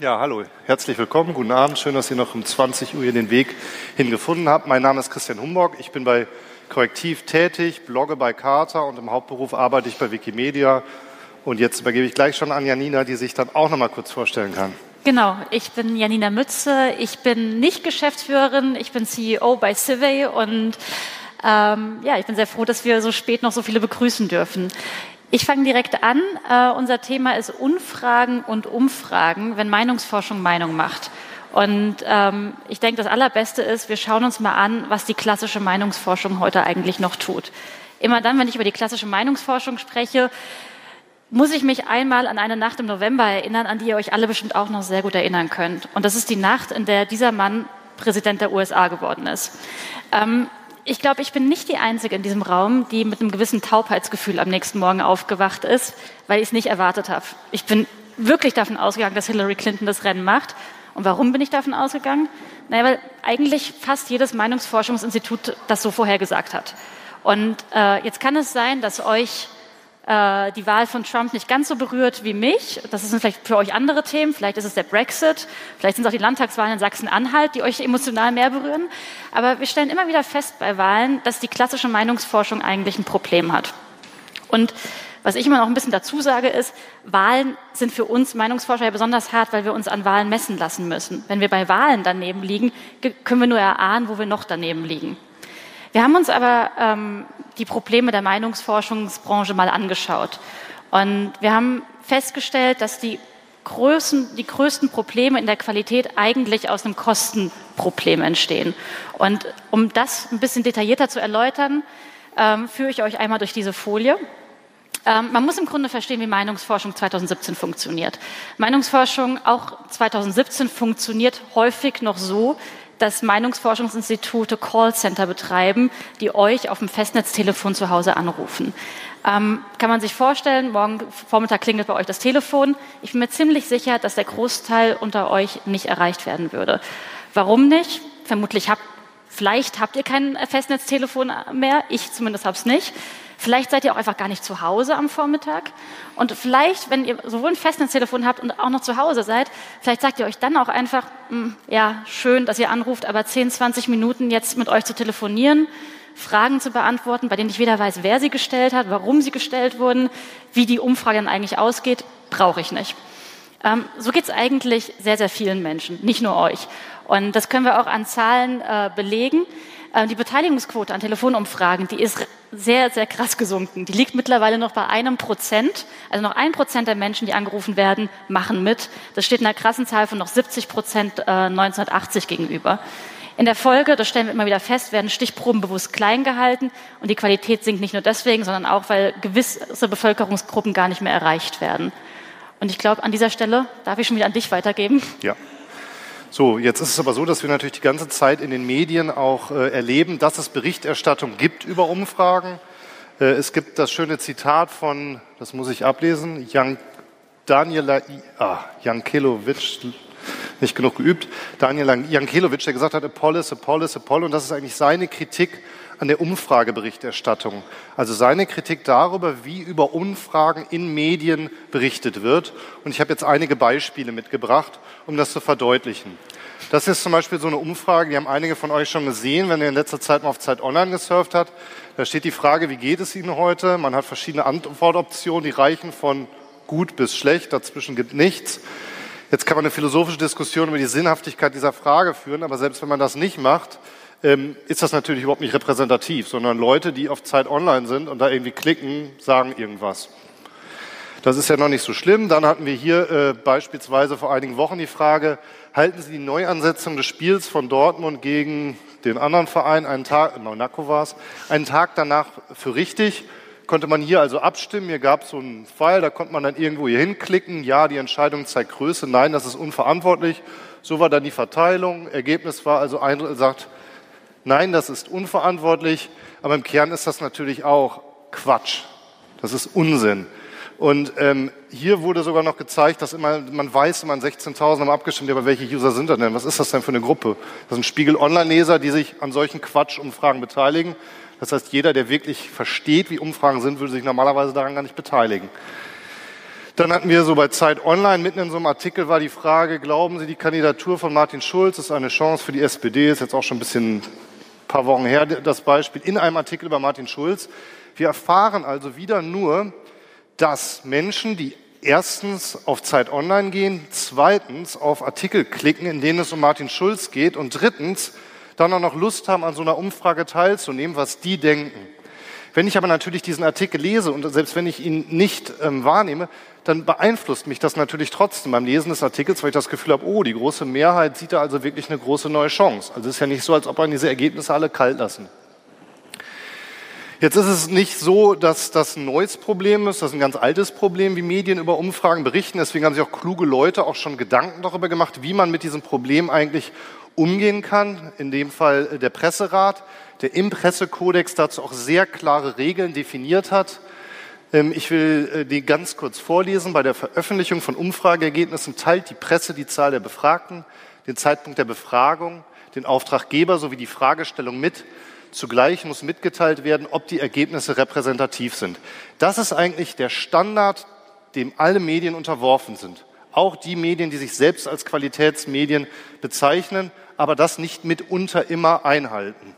Ja, hallo, herzlich willkommen, guten Abend. Schön, dass ihr noch um 20 Uhr hier den Weg hingefunden habt. Mein Name ist Christian Humborg. Ich bin bei Korrektiv tätig, blogge bei Carta und im Hauptberuf arbeite ich bei Wikimedia. Und jetzt übergebe ich gleich schon an Janina, die sich dann auch noch mal kurz vorstellen kann. Genau, ich bin Janina Mütze. Ich bin nicht Geschäftsführerin, ich bin CEO bei Civey und ähm, ja, ich bin sehr froh, dass wir so spät noch so viele begrüßen dürfen. Ich fange direkt an. Uh, unser Thema ist Unfragen und Umfragen, wenn Meinungsforschung Meinung macht. Und ähm, ich denke, das Allerbeste ist, wir schauen uns mal an, was die klassische Meinungsforschung heute eigentlich noch tut. Immer dann, wenn ich über die klassische Meinungsforschung spreche, muss ich mich einmal an eine Nacht im November erinnern, an die ihr euch alle bestimmt auch noch sehr gut erinnern könnt. Und das ist die Nacht, in der dieser Mann Präsident der USA geworden ist. Ähm, ich glaube, ich bin nicht die Einzige in diesem Raum, die mit einem gewissen Taubheitsgefühl am nächsten Morgen aufgewacht ist, weil ich es nicht erwartet habe. Ich bin wirklich davon ausgegangen, dass Hillary Clinton das Rennen macht. Und warum bin ich davon ausgegangen? Naja, weil eigentlich fast jedes Meinungsforschungsinstitut das so vorhergesagt hat. Und äh, jetzt kann es sein, dass euch äh, die Wahl von Trump nicht ganz so berührt wie mich. Das sind vielleicht für euch andere Themen. Vielleicht ist es der Brexit. Vielleicht sind es auch die Landtagswahlen in Sachsen-Anhalt, die euch emotional mehr berühren. Aber wir stellen immer wieder fest bei Wahlen, dass die klassische Meinungsforschung eigentlich ein Problem hat. Und was ich immer noch ein bisschen dazu sage, ist, Wahlen sind für uns Meinungsforscher ja besonders hart, weil wir uns an Wahlen messen lassen müssen. Wenn wir bei Wahlen daneben liegen, können wir nur erahnen, wo wir noch daneben liegen. Wir haben uns aber ähm, die Probleme der Meinungsforschungsbranche mal angeschaut. Und wir haben festgestellt, dass die, Größen, die größten Probleme in der Qualität eigentlich aus einem Kostenproblem entstehen. Und um das ein bisschen detaillierter zu erläutern, ähm, führe ich euch einmal durch diese Folie. Ähm, man muss im Grunde verstehen, wie Meinungsforschung 2017 funktioniert. Meinungsforschung auch 2017 funktioniert häufig noch so, dass Meinungsforschungsinstitute Callcenter betreiben, die euch auf dem Festnetztelefon zu Hause anrufen. Ähm, kann man sich vorstellen, morgen Vormittag klingelt bei euch das Telefon. Ich bin mir ziemlich sicher, dass der Großteil unter euch nicht erreicht werden würde. Warum nicht? Vermutlich habt, vielleicht habt ihr kein Festnetztelefon mehr. Ich zumindest habe es nicht. Vielleicht seid ihr auch einfach gar nicht zu Hause am Vormittag. Und vielleicht, wenn ihr sowohl ein Festnetztelefon habt und auch noch zu Hause seid, vielleicht sagt ihr euch dann auch einfach, hm, ja, schön, dass ihr anruft, aber 10, 20 Minuten jetzt mit euch zu telefonieren, Fragen zu beantworten, bei denen ich weder weiß, wer sie gestellt hat, warum sie gestellt wurden, wie die Umfrage dann eigentlich ausgeht, brauche ich nicht. Ähm, so geht es eigentlich sehr, sehr vielen Menschen, nicht nur euch. Und das können wir auch an Zahlen äh, belegen. Äh, die Beteiligungsquote an Telefonumfragen, die ist sehr, sehr krass gesunken. Die liegt mittlerweile noch bei einem Prozent. Also noch ein Prozent der Menschen, die angerufen werden, machen mit. Das steht einer krassen Zahl von noch 70 Prozent äh, 1980 gegenüber. In der Folge, das stellen wir immer wieder fest, werden Stichproben bewusst klein gehalten und die Qualität sinkt nicht nur deswegen, sondern auch, weil gewisse Bevölkerungsgruppen gar nicht mehr erreicht werden. Und ich glaube, an dieser Stelle darf ich schon wieder an dich weitergeben. Ja. So, jetzt ist es aber so, dass wir natürlich die ganze Zeit in den Medien auch äh, erleben, dass es Berichterstattung gibt über Umfragen. Äh, es gibt das schöne Zitat von, das muss ich ablesen, Jan, Daniela ah, Jankelovic, nicht genug geübt, Daniel Jankelovic, der gesagt hat, Apollos, Apollos, Apollo, und das ist eigentlich seine Kritik an der Umfrageberichterstattung. Also seine Kritik darüber, wie über Umfragen in Medien berichtet wird. Und ich habe jetzt einige Beispiele mitgebracht, um das zu verdeutlichen. Das ist zum Beispiel so eine Umfrage, die haben einige von euch schon gesehen, wenn ihr in letzter Zeit mal auf Zeit Online gesurft habt. Da steht die Frage, wie geht es Ihnen heute? Man hat verschiedene Antwortoptionen, die reichen von gut bis schlecht, dazwischen gibt nichts. Jetzt kann man eine philosophische Diskussion über die Sinnhaftigkeit dieser Frage führen, aber selbst wenn man das nicht macht, ähm, ist das natürlich überhaupt nicht repräsentativ, sondern Leute, die auf Zeit online sind und da irgendwie klicken, sagen irgendwas. Das ist ja noch nicht so schlimm. Dann hatten wir hier äh, beispielsweise vor einigen Wochen die Frage, halten Sie die Neuansetzung des Spiels von Dortmund gegen den anderen Verein, einen Tag, Monaco war es, einen Tag danach für richtig? Konnte man hier also abstimmen. Hier gab es so einen Pfeil, da konnte man dann irgendwo hier hinklicken. Ja, die Entscheidung zeigt Größe. Nein, das ist unverantwortlich. So war dann die Verteilung. Ergebnis war also, ein sagt, Nein, das ist unverantwortlich, aber im Kern ist das natürlich auch Quatsch. Das ist Unsinn. Und ähm, hier wurde sogar noch gezeigt, dass immer, man weiß, immer 16.000 haben abgestimmt, aber welche User sind das denn? Was ist das denn für eine Gruppe? Das sind Spiegel-Online-Leser, die sich an solchen Quatsch-Umfragen beteiligen. Das heißt, jeder, der wirklich versteht, wie Umfragen sind, würde sich normalerweise daran gar nicht beteiligen. Dann hatten wir so bei Zeit Online, mitten in so einem Artikel war die Frage, glauben Sie, die Kandidatur von Martin Schulz ist eine Chance für die SPD? Ist jetzt auch schon ein bisschen paar Wochen her das Beispiel in einem Artikel über Martin Schulz. Wir erfahren also wieder nur, dass Menschen, die erstens auf Zeit Online gehen, zweitens auf Artikel klicken, in denen es um Martin Schulz geht und drittens dann auch noch Lust haben, an so einer Umfrage teilzunehmen, was die denken. Wenn ich aber natürlich diesen Artikel lese und selbst wenn ich ihn nicht ähm, wahrnehme, dann beeinflusst mich das natürlich trotzdem beim Lesen des Artikels, weil ich das Gefühl habe, oh, die große Mehrheit sieht da also wirklich eine große neue Chance. Also es ist ja nicht so, als ob man diese Ergebnisse alle kalt lassen. Jetzt ist es nicht so, dass das ein neues Problem ist, das ist ein ganz altes Problem, wie Medien über Umfragen berichten. Deswegen haben sich auch kluge Leute auch schon Gedanken darüber gemacht, wie man mit diesem Problem eigentlich umgehen kann. In dem Fall äh, der Presserat, der im Pressekodex dazu auch sehr klare Regeln definiert hat. Ähm, ich will äh, die ganz kurz vorlesen. Bei der Veröffentlichung von Umfrageergebnissen teilt die Presse die Zahl der Befragten, den Zeitpunkt der Befragung, den Auftraggeber sowie die Fragestellung mit. Zugleich muss mitgeteilt werden, ob die Ergebnisse repräsentativ sind. Das ist eigentlich der Standard, dem alle Medien unterworfen sind. Auch die Medien, die sich selbst als Qualitätsmedien bezeichnen, aber das nicht mitunter immer einhalten.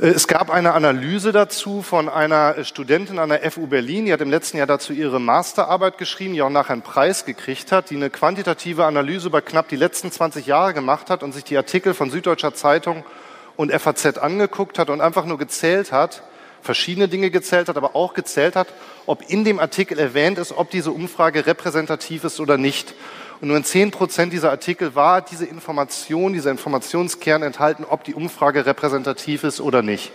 Äh, es gab eine Analyse dazu von einer Studentin an der FU Berlin, die hat im letzten Jahr dazu ihre Masterarbeit geschrieben, die auch nachher einen Preis gekriegt hat, die eine quantitative Analyse über knapp die letzten 20 Jahre gemacht hat und sich die Artikel von Süddeutscher Zeitung und FAZ angeguckt hat und einfach nur gezählt hat, verschiedene Dinge gezählt hat, aber auch gezählt hat, ob in dem Artikel erwähnt ist, ob diese Umfrage repräsentativ ist oder nicht. Und nur in zehn Prozent dieser Artikel war diese Information, dieser Informationskern enthalten, ob die Umfrage repräsentativ ist oder nicht.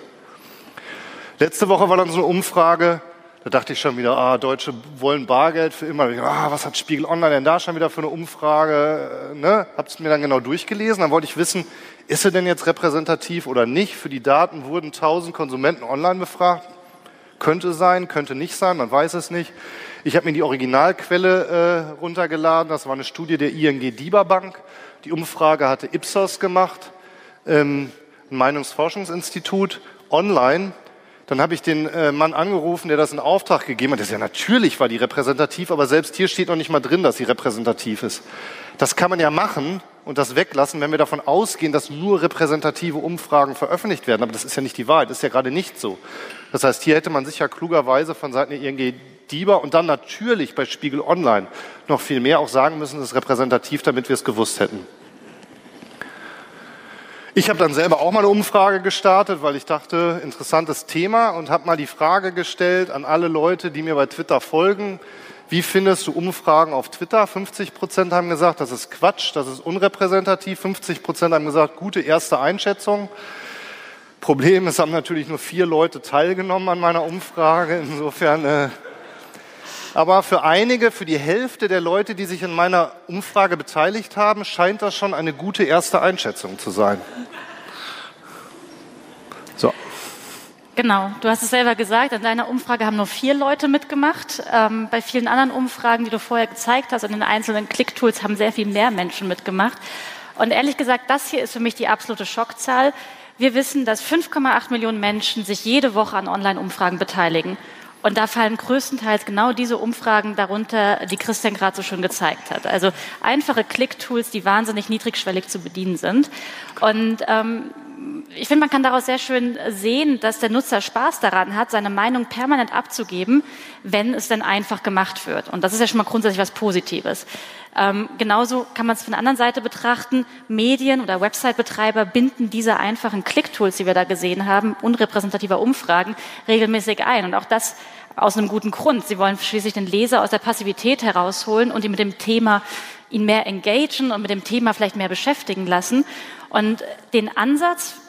Letzte Woche war dann so eine Umfrage, da dachte ich schon wieder, ah, Deutsche wollen Bargeld für immer. Ah, was hat Spiegel Online denn da schon wieder für eine Umfrage? Ne? Hab's mir dann genau durchgelesen. Dann wollte ich wissen, ist sie denn jetzt repräsentativ oder nicht? Für die Daten wurden 1000 Konsumenten online befragt. Könnte sein, könnte nicht sein, man weiß es nicht. Ich habe mir die Originalquelle äh, runtergeladen. Das war eine Studie der ING DIBA Bank. Die Umfrage hatte Ipsos gemacht, ähm, ein Meinungsforschungsinstitut, online. Dann habe ich den äh, Mann angerufen, der das in Auftrag gegeben hat. Das ist ja natürlich war die repräsentativ, aber selbst hier steht noch nicht mal drin, dass sie repräsentativ ist. Das kann man ja machen, und das weglassen, wenn wir davon ausgehen, dass nur repräsentative Umfragen veröffentlicht werden. Aber das ist ja nicht die Wahrheit, das ist ja gerade nicht so. Das heißt, hier hätte man sicher klugerweise von Seiten der ING DIBA und dann natürlich bei Spiegel Online noch viel mehr auch sagen müssen, das ist repräsentativ, damit wir es gewusst hätten. Ich habe dann selber auch mal eine Umfrage gestartet, weil ich dachte, interessantes Thema und habe mal die Frage gestellt an alle Leute, die mir bei Twitter folgen, wie findest du Umfragen auf Twitter? 50 Prozent haben gesagt, das ist Quatsch, das ist unrepräsentativ. 50 Prozent haben gesagt, gute erste Einschätzung. Problem, es haben natürlich nur vier Leute teilgenommen an meiner Umfrage. Insofern, äh, aber für einige, für die Hälfte der Leute, die sich in meiner Umfrage beteiligt haben, scheint das schon eine gute erste Einschätzung zu sein. Genau, du hast es selber gesagt, in deiner Umfrage haben nur vier Leute mitgemacht. Ähm, bei vielen anderen Umfragen, die du vorher gezeigt hast, in den einzelnen Click-Tools haben sehr viel mehr Menschen mitgemacht. Und ehrlich gesagt, das hier ist für mich die absolute Schockzahl. Wir wissen, dass 5,8 Millionen Menschen sich jede Woche an Online-Umfragen beteiligen. Und da fallen größtenteils genau diese Umfragen darunter, die Christian gerade so schön gezeigt hat. Also einfache Click-Tools, die wahnsinnig niedrigschwellig zu bedienen sind. Und ähm, ich finde, man kann daraus sehr schön sehen, dass der Nutzer Spaß daran hat, seine Meinung permanent abzugeben, wenn es denn einfach gemacht wird. Und das ist ja schon mal grundsätzlich was Positives. Ähm, genauso kann man es von der anderen Seite betrachten. Medien oder Website-Betreiber binden diese einfachen Click-Tools, die wir da gesehen haben, unrepräsentativer Umfragen, regelmäßig ein. Und auch das aus einem guten Grund. Sie wollen schließlich den Leser aus der Passivität herausholen und ihn mit dem Thema ihn mehr engagen und mit dem Thema vielleicht mehr beschäftigen lassen. Und den Ansatz,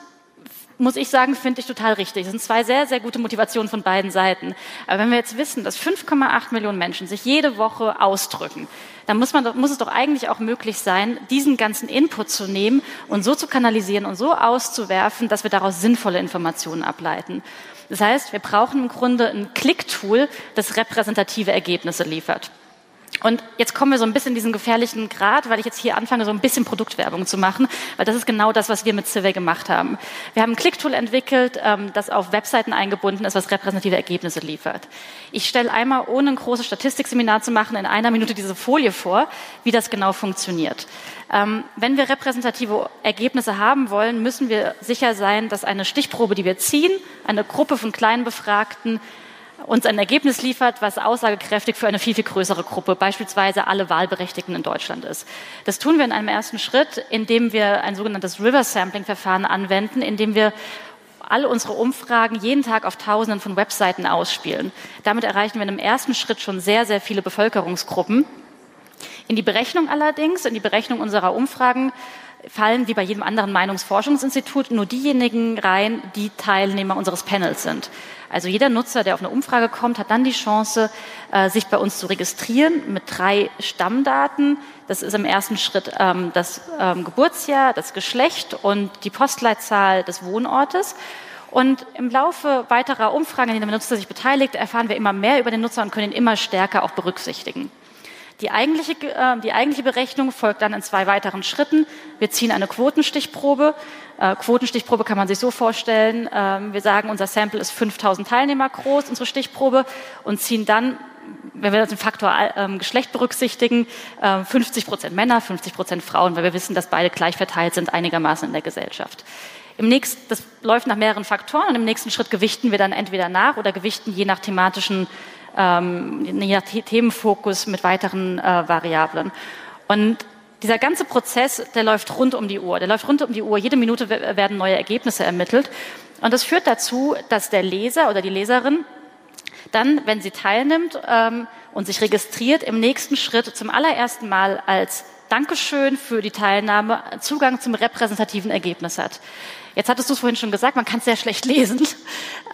muss ich sagen, finde ich total richtig. Das sind zwei sehr, sehr gute Motivationen von beiden Seiten. Aber wenn wir jetzt wissen, dass 5,8 Millionen Menschen sich jede Woche ausdrücken, dann muss, man, muss es doch eigentlich auch möglich sein, diesen ganzen Input zu nehmen und so zu kanalisieren und so auszuwerfen, dass wir daraus sinnvolle Informationen ableiten. Das heißt, wir brauchen im Grunde ein Klicktool, das repräsentative Ergebnisse liefert. Und jetzt kommen wir so ein bisschen in diesen gefährlichen Grad, weil ich jetzt hier anfange, so ein bisschen Produktwerbung zu machen, weil das ist genau das, was wir mit Survey gemacht haben. Wir haben ein Click-Tool entwickelt, ähm, das auf Webseiten eingebunden ist, was repräsentative Ergebnisse liefert. Ich stelle einmal, ohne ein großes Statistikseminar zu machen, in einer Minute diese Folie vor, wie das genau funktioniert. Ähm, wenn wir repräsentative Ergebnisse haben wollen, müssen wir sicher sein, dass eine Stichprobe, die wir ziehen, eine Gruppe von kleinen Befragten uns ein Ergebnis liefert, was aussagekräftig für eine viel, viel größere Gruppe, beispielsweise alle Wahlberechtigten in Deutschland ist. Das tun wir in einem ersten Schritt, indem wir ein sogenanntes River Sampling Verfahren anwenden, indem wir alle unsere Umfragen jeden Tag auf Tausenden von Webseiten ausspielen. Damit erreichen wir in einem ersten Schritt schon sehr, sehr viele Bevölkerungsgruppen. In die Berechnung allerdings, in die Berechnung unserer Umfragen fallen wie bei jedem anderen Meinungsforschungsinstitut nur diejenigen rein, die Teilnehmer unseres Panels sind. Also jeder Nutzer, der auf eine Umfrage kommt, hat dann die Chance, äh, sich bei uns zu registrieren mit drei Stammdaten. Das ist im ersten Schritt ähm, das ähm, Geburtsjahr, das Geschlecht und die Postleitzahl des Wohnortes. Und im Laufe weiterer Umfragen, in denen der Nutzer sich beteiligt, erfahren wir immer mehr über den Nutzer und können ihn immer stärker auch berücksichtigen. Die eigentliche, äh, die eigentliche Berechnung folgt dann in zwei weiteren Schritten. Wir ziehen eine Quotenstichprobe. Äh, Quotenstichprobe kann man sich so vorstellen. Ähm, wir sagen, unser Sample ist 5000 Teilnehmer groß, unsere Stichprobe, und ziehen dann wenn wir den Faktor ähm, Geschlecht berücksichtigen, äh, 50 Prozent Männer, 50 Prozent Frauen, weil wir wissen, dass beide gleich verteilt sind einigermaßen in der Gesellschaft. Im nächsten, das läuft nach mehreren Faktoren und im nächsten Schritt gewichten wir dann entweder nach oder gewichten je nach thematischen ähm, je Themenfokus mit weiteren äh, Variablen. Und dieser ganze Prozess, der läuft rund um die Uhr. Der läuft rund um die Uhr. Jede Minute werden neue Ergebnisse ermittelt. Und das führt dazu, dass der Leser oder die Leserin dann, wenn sie teilnimmt ähm, und sich registriert, im nächsten Schritt zum allerersten Mal als Dankeschön für die Teilnahme Zugang zum repräsentativen Ergebnis hat. Jetzt hattest du es vorhin schon gesagt, man kann es sehr schlecht lesen.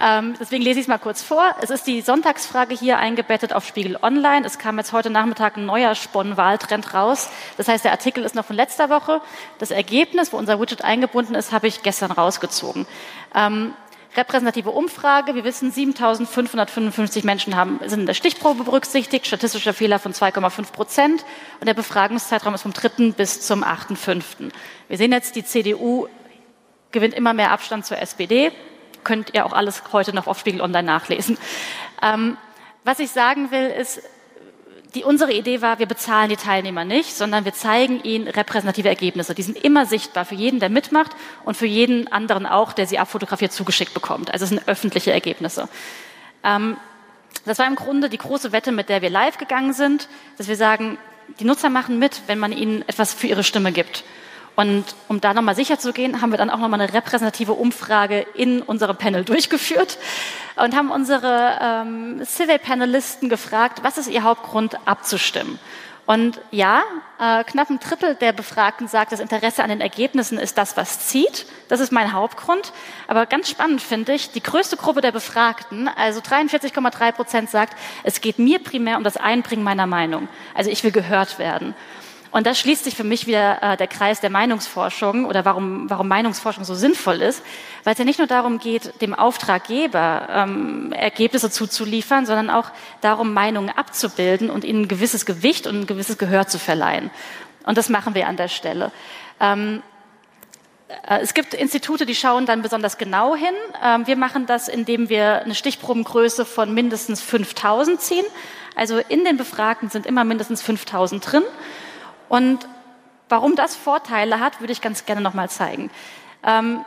Ähm, deswegen lese ich es mal kurz vor. Es ist die Sonntagsfrage hier eingebettet auf Spiegel Online. Es kam jetzt heute Nachmittag ein neuer Spon-Wahltrend raus. Das heißt, der Artikel ist noch von letzter Woche. Das Ergebnis, wo unser Widget eingebunden ist, habe ich gestern rausgezogen. Ähm, repräsentative Umfrage. Wir wissen, 7.555 Menschen haben, sind in der Stichprobe berücksichtigt, statistischer Fehler von 2,5 Prozent und der Befragungszeitraum ist vom 3. bis zum 8.5. Wir sehen jetzt, die CDU gewinnt immer mehr Abstand zur SPD. Könnt ihr auch alles heute noch auf Spiegel Online nachlesen. Ähm, was ich sagen will, ist, die, unsere Idee war, wir bezahlen die Teilnehmer nicht, sondern wir zeigen ihnen repräsentative Ergebnisse. Die sind immer sichtbar für jeden, der mitmacht und für jeden anderen auch, der sie abfotografiert zugeschickt bekommt. Also es sind öffentliche Ergebnisse. Ähm, das war im Grunde die große Wette, mit der wir live gegangen sind, dass wir sagen, die Nutzer machen mit, wenn man ihnen etwas für ihre Stimme gibt. Und um da nochmal sicher zu gehen, haben wir dann auch nochmal eine repräsentative Umfrage in unserem Panel durchgeführt und haben unsere ähm, Survey-Panelisten gefragt, was ist ihr Hauptgrund abzustimmen. Und ja, äh, knapp ein Drittel der Befragten sagt, das Interesse an den Ergebnissen ist das, was zieht. Das ist mein Hauptgrund. Aber ganz spannend finde ich, die größte Gruppe der Befragten, also 43,3 Prozent sagt, es geht mir primär um das Einbringen meiner Meinung. Also ich will gehört werden. Und da schließt sich für mich wieder äh, der Kreis der Meinungsforschung oder warum, warum Meinungsforschung so sinnvoll ist, weil es ja nicht nur darum geht, dem Auftraggeber ähm, Ergebnisse zuzuliefern, sondern auch darum, Meinungen abzubilden und ihnen ein gewisses Gewicht und ein gewisses Gehör zu verleihen. Und das machen wir an der Stelle. Ähm, äh, es gibt Institute, die schauen dann besonders genau hin. Ähm, wir machen das, indem wir eine Stichprobengröße von mindestens 5000 ziehen. Also in den Befragten sind immer mindestens 5000 drin. Und warum das Vorteile hat, würde ich ganz gerne nochmal zeigen. Ähm,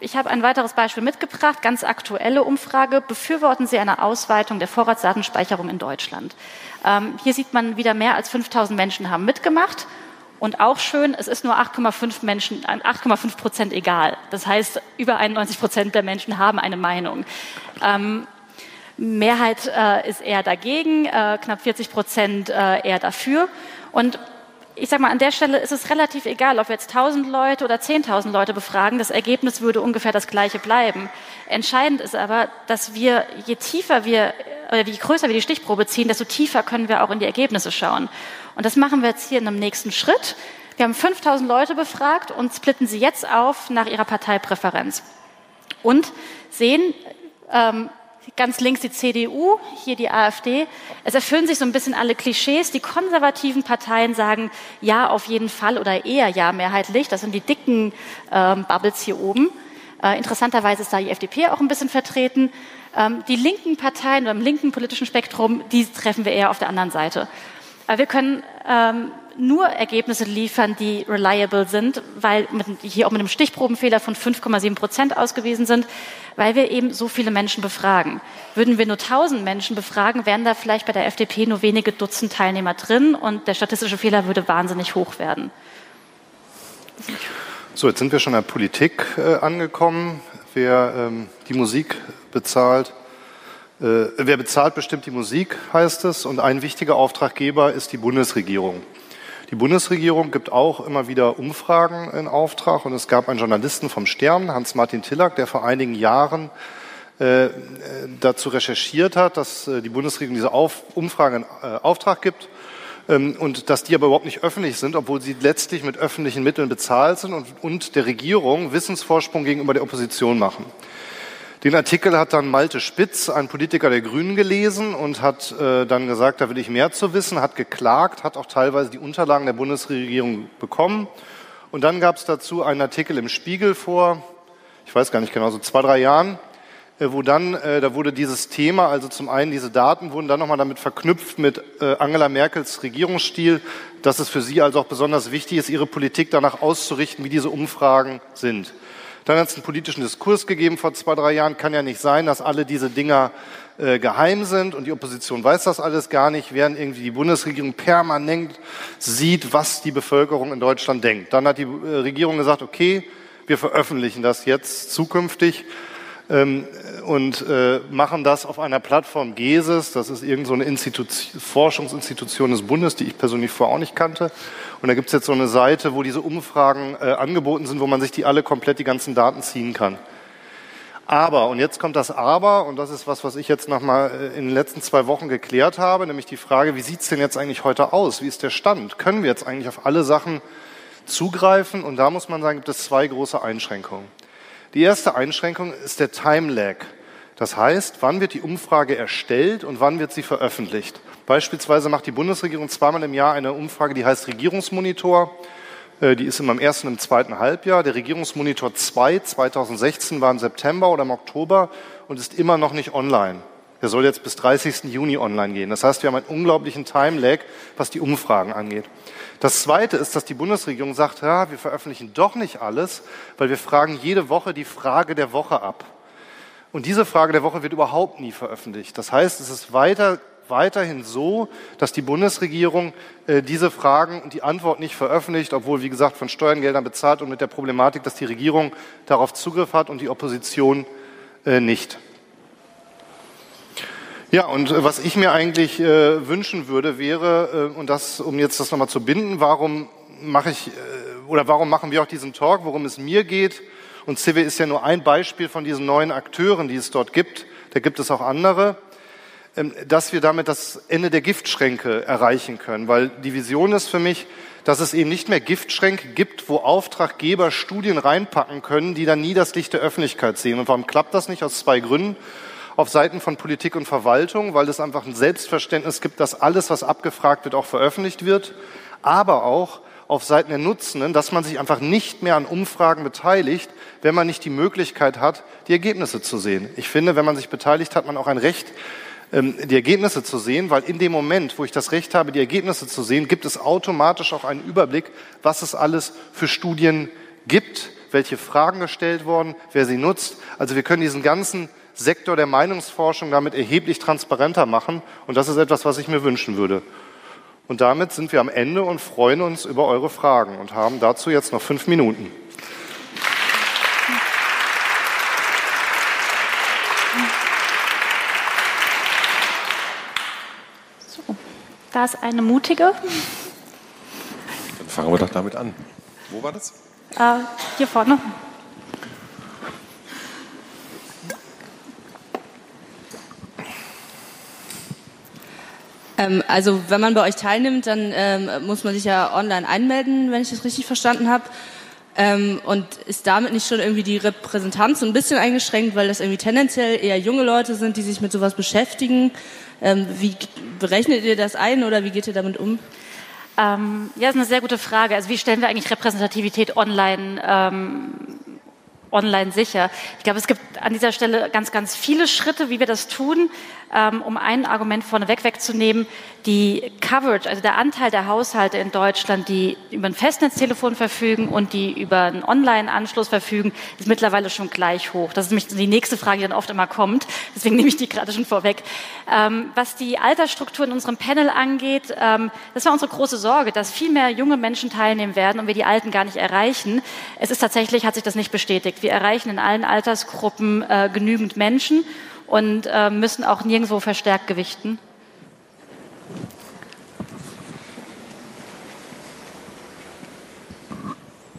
ich habe ein weiteres Beispiel mitgebracht, ganz aktuelle Umfrage. Befürworten Sie eine Ausweitung der Vorratsdatenspeicherung in Deutschland? Ähm, hier sieht man wieder mehr als 5000 Menschen haben mitgemacht. Und auch schön, es ist nur 8,5 Menschen, 8,5 Prozent egal. Das heißt, über 91 Prozent der Menschen haben eine Meinung. Ähm, Mehrheit äh, ist eher dagegen, äh, knapp 40 Prozent äh, eher dafür. Und ich sage mal, an der Stelle ist es relativ egal, ob wir jetzt 1000 Leute oder 10.000 Leute befragen. Das Ergebnis würde ungefähr das gleiche bleiben. Entscheidend ist aber, dass wir, je tiefer wir, oder je größer wir die Stichprobe ziehen, desto tiefer können wir auch in die Ergebnisse schauen. Und das machen wir jetzt hier in einem nächsten Schritt. Wir haben 5000 Leute befragt und splitten sie jetzt auf nach ihrer Parteipräferenz. Und sehen, ähm, ganz links die CDU, hier die AfD. Es erfüllen sich so ein bisschen alle Klischees. Die konservativen Parteien sagen ja auf jeden Fall oder eher ja mehrheitlich. Das sind die dicken ähm, Bubbles hier oben. Äh, interessanterweise ist da die FDP auch ein bisschen vertreten. Ähm, die linken Parteien oder im linken politischen Spektrum, die treffen wir eher auf der anderen Seite. Aber wir können ähm, nur Ergebnisse liefern, die reliable sind, weil mit, hier auch mit einem Stichprobenfehler von 5,7 Prozent ausgewiesen sind, weil wir eben so viele Menschen befragen. Würden wir nur 1000 Menschen befragen, wären da vielleicht bei der FDP nur wenige Dutzend Teilnehmer drin und der statistische Fehler würde wahnsinnig hoch werden. So, jetzt sind wir schon in der Politik äh, angekommen. Wer ähm, die Musik bezahlt, äh, wer bezahlt, bestimmt die Musik, heißt es. Und ein wichtiger Auftraggeber ist die Bundesregierung. Die Bundesregierung gibt auch immer wieder Umfragen in Auftrag. Und es gab einen Journalisten vom Stern, Hans-Martin Tillack, der vor einigen Jahren äh, dazu recherchiert hat, dass äh, die Bundesregierung diese Auf Umfragen in äh, Auftrag gibt ähm, und dass die aber überhaupt nicht öffentlich sind, obwohl sie letztlich mit öffentlichen Mitteln bezahlt sind und, und der Regierung Wissensvorsprung gegenüber der Opposition machen. Den Artikel hat dann Malte Spitz, ein Politiker der Grünen, gelesen und hat äh, dann gesagt, da will ich mehr zu wissen, hat geklagt, hat auch teilweise die Unterlagen der Bundesregierung bekommen. Und dann gab es dazu einen Artikel im Spiegel vor, ich weiß gar nicht genau, so zwei, drei Jahren, äh, wo dann, äh, da wurde dieses Thema, also zum einen diese Daten wurden dann nochmal damit verknüpft mit äh, Angela Merkels Regierungsstil, dass es für sie also auch besonders wichtig ist, ihre Politik danach auszurichten, wie diese Umfragen sind. Dann hat es einen politischen Diskurs gegeben vor zwei, drei Jahren. Kann ja nicht sein, dass alle diese Dinger äh, geheim sind und die Opposition weiß das alles gar nicht, während irgendwie die Bundesregierung permanent sieht, was die Bevölkerung in Deutschland denkt. Dann hat die äh, Regierung gesagt, okay, wir veröffentlichen das jetzt zukünftig ähm, und äh, machen das auf einer Plattform GESIS. Das ist irgendeine so Forschungsinstitution des Bundes, die ich persönlich vorher auch nicht kannte. Und da gibt es jetzt so eine Seite, wo diese Umfragen äh, angeboten sind, wo man sich die alle komplett die ganzen Daten ziehen kann. Aber, und jetzt kommt das Aber, und das ist was, was ich jetzt nochmal äh, in den letzten zwei Wochen geklärt habe, nämlich die Frage, wie sieht's denn jetzt eigentlich heute aus? Wie ist der Stand? Können wir jetzt eigentlich auf alle Sachen zugreifen? Und da muss man sagen, gibt es zwei große Einschränkungen. Die erste Einschränkung ist der Time Lag. Das heißt, wann wird die Umfrage erstellt und wann wird sie veröffentlicht? Beispielsweise macht die Bundesregierung zweimal im Jahr eine Umfrage, die heißt Regierungsmonitor. Äh, die ist immer im ersten und im zweiten Halbjahr. Der Regierungsmonitor 2 2016 war im September oder im Oktober und ist immer noch nicht online. Der soll jetzt bis 30. Juni online gehen. Das heißt, wir haben einen unglaublichen Time-Lag, was die Umfragen angeht. Das Zweite ist, dass die Bundesregierung sagt, ja, wir veröffentlichen doch nicht alles, weil wir fragen jede Woche die Frage der Woche ab. Und diese Frage der Woche wird überhaupt nie veröffentlicht. Das heißt, es ist weiter, weiterhin so, dass die Bundesregierung äh, diese Fragen und die Antwort nicht veröffentlicht, obwohl, wie gesagt, von Steuergeldern bezahlt und mit der Problematik, dass die Regierung darauf Zugriff hat und die Opposition äh, nicht. Ja, und äh, was ich mir eigentlich äh, wünschen würde, wäre, äh, und das, um jetzt das nochmal zu binden, warum mache ich, äh, oder warum machen wir auch diesen Talk, worum es mir geht. Und CW ist ja nur ein Beispiel von diesen neuen Akteuren, die es dort gibt. Da gibt es auch andere, ähm, dass wir damit das Ende der Giftschränke erreichen können. Weil die Vision ist für mich, dass es eben nicht mehr Giftschränke gibt, wo Auftraggeber Studien reinpacken können, die dann nie das Licht der Öffentlichkeit sehen. Und warum klappt das nicht? Aus zwei Gründen auf Seiten von Politik und Verwaltung, weil es einfach ein Selbstverständnis gibt, dass alles, was abgefragt wird, auch veröffentlicht wird, aber auch auf Seiten der Nutzenden, dass man sich einfach nicht mehr an Umfragen beteiligt, wenn man nicht die Möglichkeit hat, die Ergebnisse zu sehen. Ich finde, wenn man sich beteiligt, hat man auch ein Recht, ähm, die Ergebnisse zu sehen, weil in dem Moment, wo ich das Recht habe, die Ergebnisse zu sehen, gibt es automatisch auch einen Überblick, was es alles für Studien gibt, welche Fragen gestellt wurden, wer sie nutzt. Also wir können diesen ganzen Sektor der Meinungsforschung damit erheblich transparenter machen. Und das ist etwas, was ich mir wünschen würde. Und damit sind wir am Ende und freuen uns über eure Fragen und haben dazu jetzt noch fünf Minuten. So, da ist eine mutige. Dann fangen wir doch damit an. Wo war das? Äh, hier vorne. Ähm, also wenn man bei euch teilnimmt, dann ähm, muss man sich ja online einmelden, wenn ich das richtig verstanden habe. Ähm, und ist damit nicht schon irgendwie die Repräsentanz ein bisschen eingeschränkt, weil das irgendwie tendenziell eher junge Leute sind, die sich mit sowas beschäftigen? Ähm, wie berechnet ihr das ein oder wie geht ihr damit um? Ähm, ja, das ist eine sehr gute Frage. Also wie stellen wir eigentlich Repräsentativität online ähm, online sicher. Ich glaube, es gibt an dieser Stelle ganz, ganz viele Schritte, wie wir das tun. Ähm, um ein Argument vorneweg wegzunehmen, die Coverage, also der Anteil der Haushalte in Deutschland, die über ein Festnetztelefon verfügen und die über einen Online-Anschluss verfügen, ist mittlerweile schon gleich hoch. Das ist nämlich die nächste Frage, die dann oft immer kommt. Deswegen nehme ich die gerade schon vorweg. Ähm, was die Altersstruktur in unserem Panel angeht, ähm, das war unsere große Sorge, dass viel mehr junge Menschen teilnehmen werden und wir die Alten gar nicht erreichen. Es ist tatsächlich, hat sich das nicht bestätigt. Wir erreichen in allen Altersgruppen äh, genügend Menschen und äh, müssen auch nirgendwo verstärkt gewichten.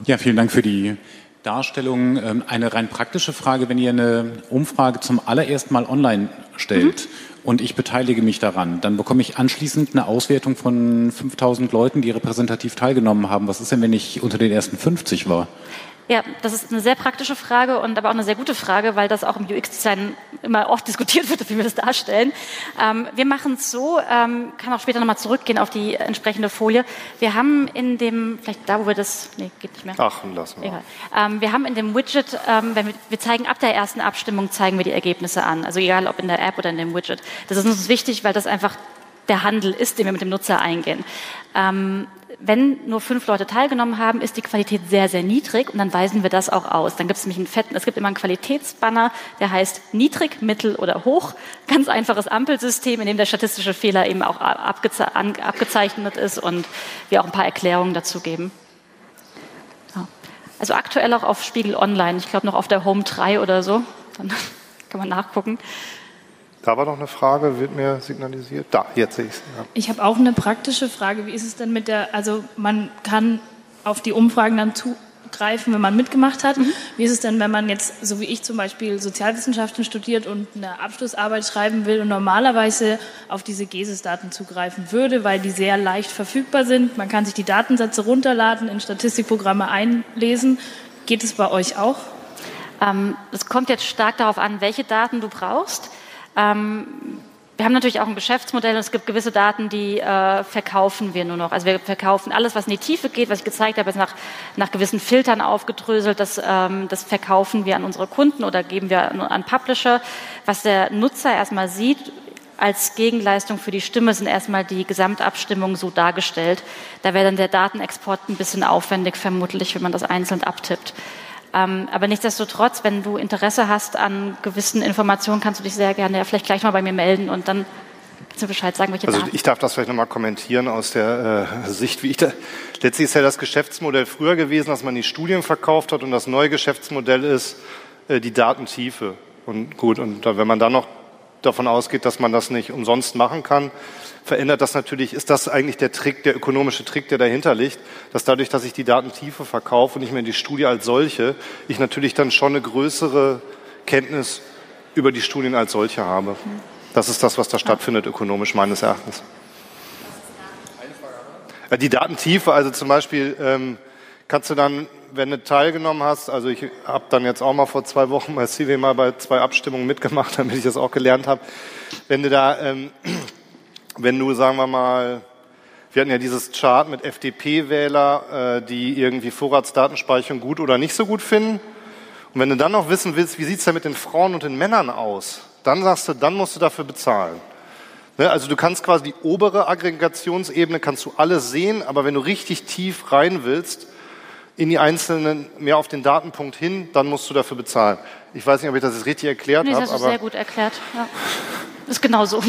Ja, vielen Dank für die Darstellung. Ähm, eine rein praktische Frage, wenn ihr eine Umfrage zum allerersten Mal online stellt mhm. und ich beteilige mich daran, dann bekomme ich anschließend eine Auswertung von 5000 Leuten, die repräsentativ teilgenommen haben. Was ist denn, wenn ich unter den ersten 50 war? Ja, das ist eine sehr praktische Frage und aber auch eine sehr gute Frage, weil das auch im UX-Design immer oft diskutiert wird, wie wir das darstellen. Ähm, wir machen es so, ähm, kann auch später nochmal zurückgehen auf die entsprechende Folie. Wir haben in dem, vielleicht da, wo wir das, nee, geht nicht mehr. Ach, lassen wir. Egal. Ähm, wir haben in dem Widget, ähm, wenn wir, wir zeigen ab der ersten Abstimmung, zeigen wir die Ergebnisse an. Also egal, ob in der App oder in dem Widget. Das ist uns wichtig, weil das einfach der Handel ist, den wir mit dem Nutzer eingehen. Ähm, wenn nur fünf Leute teilgenommen haben, ist die Qualität sehr, sehr niedrig und dann weisen wir das auch aus. Dann gibt es nämlich einen fetten, es gibt immer einen Qualitätsbanner, der heißt niedrig, mittel oder hoch. Ganz einfaches Ampelsystem, in dem der statistische Fehler eben auch abgeze abgezeichnet ist und wir auch ein paar Erklärungen dazu geben. Ja. Also aktuell auch auf Spiegel Online, ich glaube noch auf der Home 3 oder so. Dann kann man nachgucken. Da war noch eine Frage, wird mir signalisiert. Da, jetzt sehe ich es. Ja. Ich habe auch eine praktische Frage. Wie ist es denn mit der, also man kann auf die Umfragen dann zugreifen, wenn man mitgemacht hat. Mhm. Wie ist es denn, wenn man jetzt, so wie ich zum Beispiel Sozialwissenschaften studiert und eine Abschlussarbeit schreiben will und normalerweise auf diese GESIS-Daten zugreifen würde, weil die sehr leicht verfügbar sind. Man kann sich die Datensätze runterladen, in Statistikprogramme einlesen. Geht es bei euch auch? Ähm, es ähm, kommt jetzt stark darauf an, welche Daten du brauchst. Ähm, wir haben natürlich auch ein Geschäftsmodell und es gibt gewisse Daten, die äh, verkaufen wir nur noch. Also wir verkaufen alles, was in die Tiefe geht, was ich gezeigt habe, ist nach, nach gewissen Filtern aufgedröselt. Das, ähm, das verkaufen wir an unsere Kunden oder geben wir an, an Publisher. Was der Nutzer erstmal sieht, als Gegenleistung für die Stimme sind erstmal die Gesamtabstimmungen so dargestellt. Da wäre dann der Datenexport ein bisschen aufwendig, vermutlich, wenn man das einzeln abtippt. Ähm, aber nichtsdestotrotz, wenn du Interesse hast an gewissen Informationen, kannst du dich sehr gerne ja, vielleicht gleich mal bei mir melden und dann kannst du Bescheid sagen, welche Also Daten. ich darf das vielleicht nochmal kommentieren aus der äh, Sicht, wie ich da. Letztlich ist ja das Geschäftsmodell früher gewesen, dass man die Studien verkauft hat und das neue Geschäftsmodell ist äh, die Datentiefe. Und gut, und wenn man dann noch davon ausgeht, dass man das nicht umsonst machen kann, verändert das natürlich, ist das eigentlich der Trick, der ökonomische Trick, der dahinter liegt, dass dadurch, dass ich die Datentiefe verkaufe und nicht mehr die Studie als solche, ich natürlich dann schon eine größere Kenntnis über die Studien als solche habe. Das ist das, was da stattfindet ökonomisch meines Erachtens. Die Datentiefe, also zum Beispiel ähm, kannst du dann, wenn du teilgenommen hast, also ich habe dann jetzt auch mal vor zwei Wochen bei CW mal bei zwei Abstimmungen mitgemacht, damit ich das auch gelernt habe, wenn du da ähm, wenn du, sagen wir mal, wir hatten ja dieses Chart mit FDP-Wähler, äh, die irgendwie Vorratsdatenspeicherung gut oder nicht so gut finden. Und wenn du dann noch wissen willst, wie sieht's denn mit den Frauen und den Männern aus, dann sagst du, dann musst du dafür bezahlen. Ne? Also du kannst quasi die obere Aggregationsebene, kannst du alles sehen, aber wenn du richtig tief rein willst, in die einzelnen, mehr auf den Datenpunkt hin, dann musst du dafür bezahlen. Ich weiß nicht, ob ich das jetzt richtig erklärt nee, habe. Das hast du sehr gut erklärt. Ja. Ist genau so.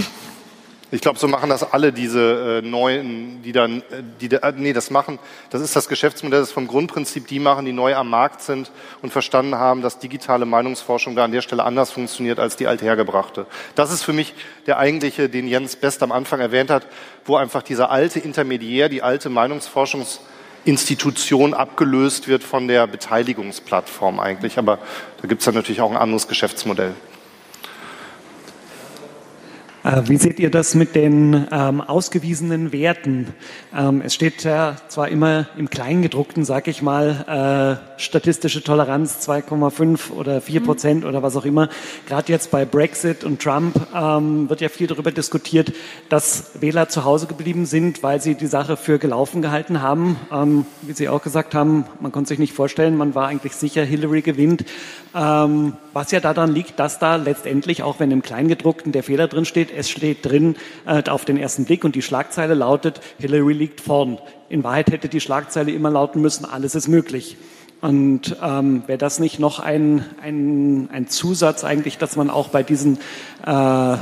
Ich glaube, so machen das alle diese äh, neuen, die dann, äh, die, äh, nee, das machen, das ist das Geschäftsmodell, das vom Grundprinzip die machen, die neu am Markt sind und verstanden haben, dass digitale Meinungsforschung da an der Stelle anders funktioniert als die althergebrachte. Das ist für mich der eigentliche, den Jens Best am Anfang erwähnt hat, wo einfach dieser alte Intermediär, die alte Meinungsforschungsinstitution abgelöst wird von der Beteiligungsplattform eigentlich. Aber da gibt es dann natürlich auch ein anderes Geschäftsmodell. Äh, wie seht ihr das mit den ähm, ausgewiesenen Werten? Ähm, es steht ja zwar immer im Kleingedruckten, sag ich mal, äh, statistische Toleranz 2,5 oder 4 Prozent mhm. oder was auch immer. Gerade jetzt bei Brexit und Trump ähm, wird ja viel darüber diskutiert, dass Wähler zu Hause geblieben sind, weil sie die Sache für gelaufen gehalten haben. Ähm, wie Sie auch gesagt haben, man konnte sich nicht vorstellen, man war eigentlich sicher, Hillary gewinnt. Ähm, was ja daran liegt, dass da letztendlich, auch wenn im Kleingedruckten der Fehler drin steht, es steht drin äh, auf den ersten Blick und die Schlagzeile lautet, Hillary liegt vorn. In Wahrheit hätte die Schlagzeile immer lauten müssen, alles ist möglich. Und ähm, wäre das nicht noch ein, ein, ein Zusatz eigentlich, dass man auch bei diesen äh,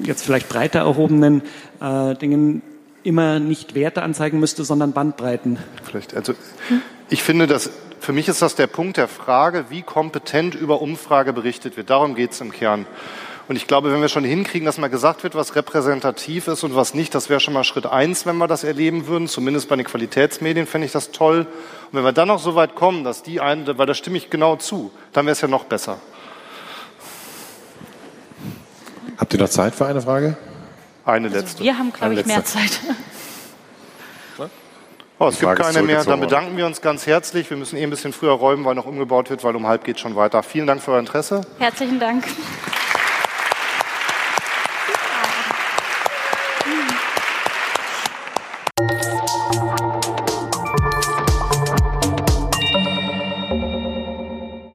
jetzt vielleicht breiter erhobenen äh, Dingen immer nicht Werte anzeigen müsste, sondern Bandbreiten? Vielleicht, also ich finde, dass für mich ist das der Punkt der Frage, wie kompetent über Umfrage berichtet wird. Darum geht es im Kern. Und ich glaube, wenn wir schon hinkriegen, dass mal gesagt wird, was repräsentativ ist und was nicht, das wäre schon mal Schritt eins, wenn wir das erleben würden. Zumindest bei den Qualitätsmedien fände ich das toll. Und wenn wir dann noch so weit kommen, dass die einen, weil da stimme ich genau zu, dann wäre es ja noch besser. Habt ihr noch Zeit für eine Frage? Eine also letzte. Wir haben, glaube ich, mehr Zeit. Oh, es gibt keine mehr. Dann bedanken wir uns ganz herzlich. Wir müssen eh ein bisschen früher räumen, weil noch umgebaut wird, weil um halb geht schon weiter. Vielen Dank für euer Interesse. Herzlichen Dank.